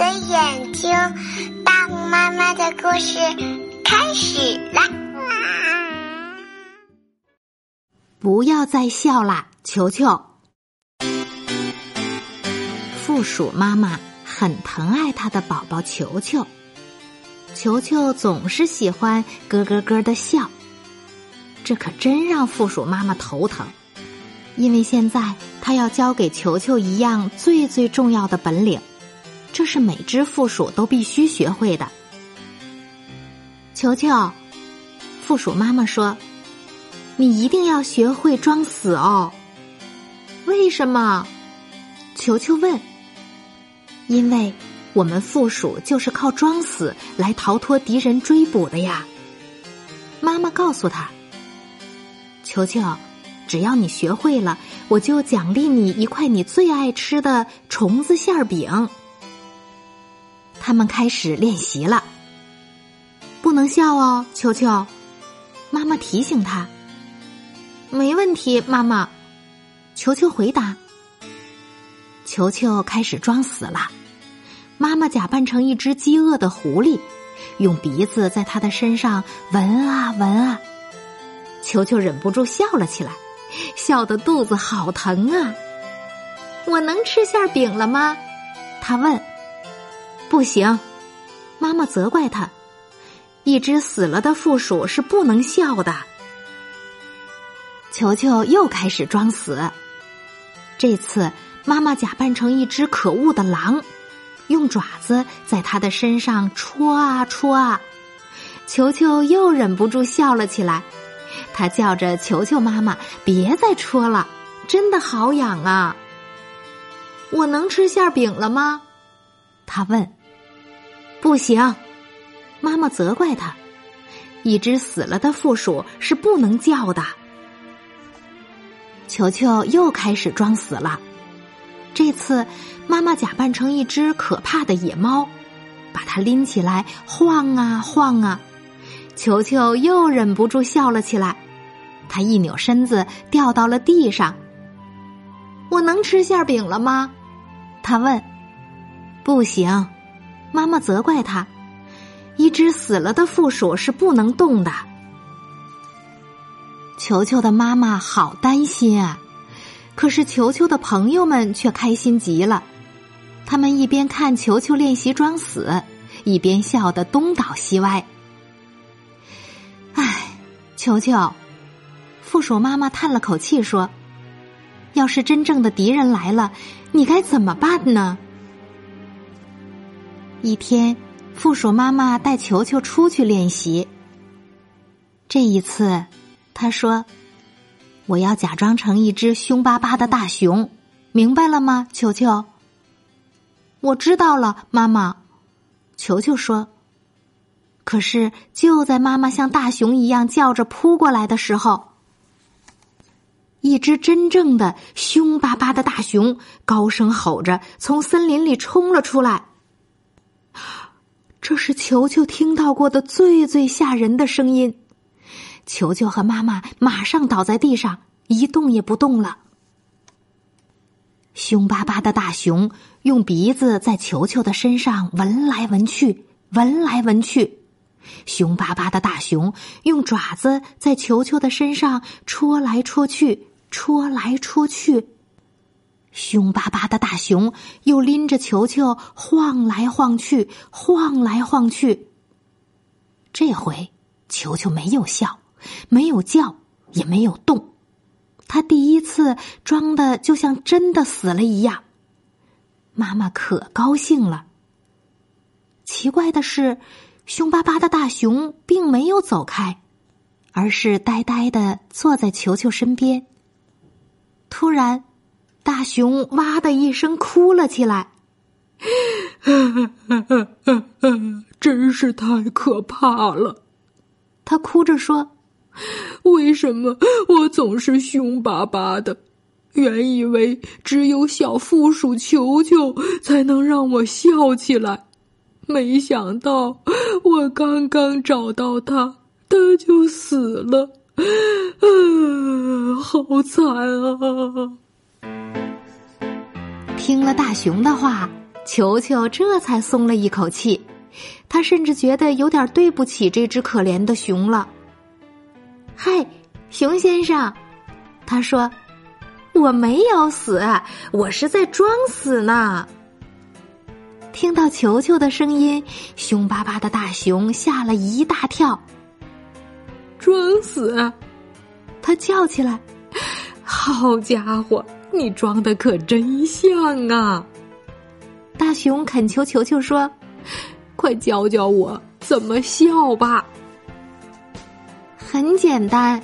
的眼睛，大虎妈妈的故事开始啦！不要再笑啦，球球。附鼠妈妈很疼爱她的宝宝球球，球球总是喜欢咯咯咯的笑，这可真让附鼠妈妈头疼。因为现在他要教给球球一样最最重要的本领，这是每只负鼠都必须学会的。球球，负鼠妈妈说：“你一定要学会装死哦。”为什么？球球问。因为我们负鼠就是靠装死来逃脱敌人追捕的呀。妈妈告诉他：“球球。”只要你学会了，我就奖励你一块你最爱吃的虫子馅儿饼。他们开始练习了，不能笑哦，球球。妈妈提醒他。没问题，妈妈。球球回答。球球开始装死了。妈妈假扮成一只饥饿的狐狸，用鼻子在他的身上闻啊闻啊。球球忍不住笑了起来。笑得肚子好疼啊！我能吃馅饼了吗？他问。不行，妈妈责怪他。一只死了的负鼠是不能笑的。球球又开始装死。这次妈妈假扮成一只可恶的狼，用爪子在他的身上戳啊戳啊。球球又忍不住笑了起来。他叫着：“球球妈妈，别再戳了，真的好痒啊！”我能吃馅饼了吗？他问。不行，妈妈责怪他。一只死了的负鼠是不能叫的。球球又开始装死了。这次，妈妈假扮成一只可怕的野猫，把它拎起来晃啊晃啊。球球又忍不住笑了起来，他一扭身子掉到了地上。我能吃馅饼了吗？他问。不行，妈妈责怪他。一只死了的负鼠是不能动的。球球的妈妈好担心啊，可是球球的朋友们却开心极了。他们一边看球球练习装死，一边笑得东倒西歪。球球，负鼠妈妈叹了口气说：“要是真正的敌人来了，你该怎么办呢？”一天，负鼠妈妈带球球出去练习。这一次，他说：“我要假装成一只凶巴巴的大熊，明白了吗？”球球，我知道了，妈妈。球球说。可是，就在妈妈像大熊一样叫着扑过来的时候，一只真正的凶巴巴的大熊高声吼着从森林里冲了出来。这是球球听到过的最最吓人的声音。球球和妈妈马上倒在地上，一动也不动了。凶巴巴的大熊用鼻子在球球的身上闻来闻去，闻来闻去。凶巴巴的大熊用爪子在球球的身上戳来戳去，戳来戳去。凶巴巴的大熊又拎着球球晃来晃去，晃来晃去。这回球球没有笑，没有叫，也没有动。他第一次装的就像真的死了一样。妈妈可高兴了。奇怪的是。凶巴巴的大熊并没有走开，而是呆呆的坐在球球身边。突然，大熊哇的一声哭了起来，真是太可怕了！他哭着说：“为什么我总是凶巴巴的？原以为只有小负鼠球球才能让我笑起来。”没想到，我刚刚找到他，他就死了，啊，好惨啊！听了大熊的话，球球这才松了一口气，他甚至觉得有点对不起这只可怜的熊了。嗨，熊先生，他说：“我没有死，我是在装死呢。”听到球球的声音，凶巴巴的大熊吓了一大跳。装死！他叫起来：“好家伙，你装的可真像啊！”大熊恳求球球说：“快教教我怎么笑吧。”很简单，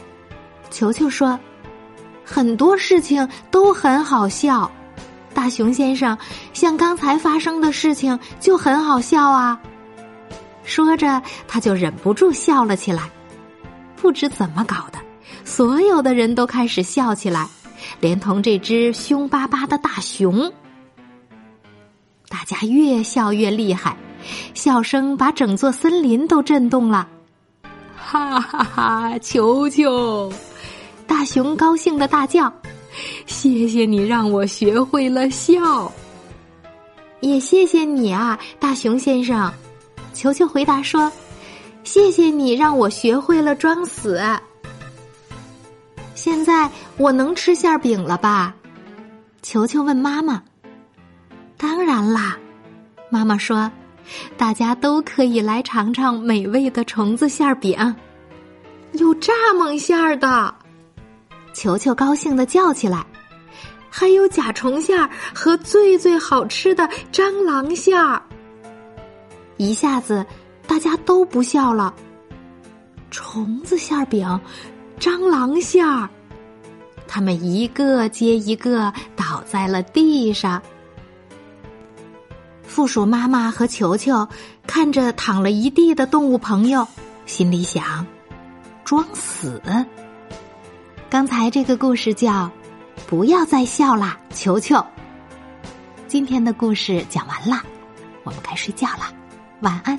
球球说：“很多事情都很好笑。”大熊先生，像刚才发生的事情就很好笑啊！说着，他就忍不住笑了起来。不知怎么搞的，所有的人都开始笑起来，连同这只凶巴巴的大熊。大家越笑越厉害，笑声把整座森林都震动了。哈哈哈！球球，大熊高兴的大叫：“谢谢你让我学会了笑。”也谢谢你啊，大熊先生。球球回答说：“谢谢你让我学会了装死。”现在我能吃馅饼了吧？球球问妈妈。当然啦，妈妈说：“大家都可以来尝尝美味的虫子馅饼，有蚱蜢馅儿的。”球球高兴的叫起来：“还有甲虫馅儿和最最好吃的蟑螂馅儿！”一下子，大家都不笑了。虫子馅饼、蟑螂馅儿，他们一个接一个倒在了地上。负鼠妈妈和球球看着躺了一地的动物朋友，心里想：装死。刚才这个故事叫“不要再笑啦，球球”。今天的故事讲完了，我们该睡觉了，晚安。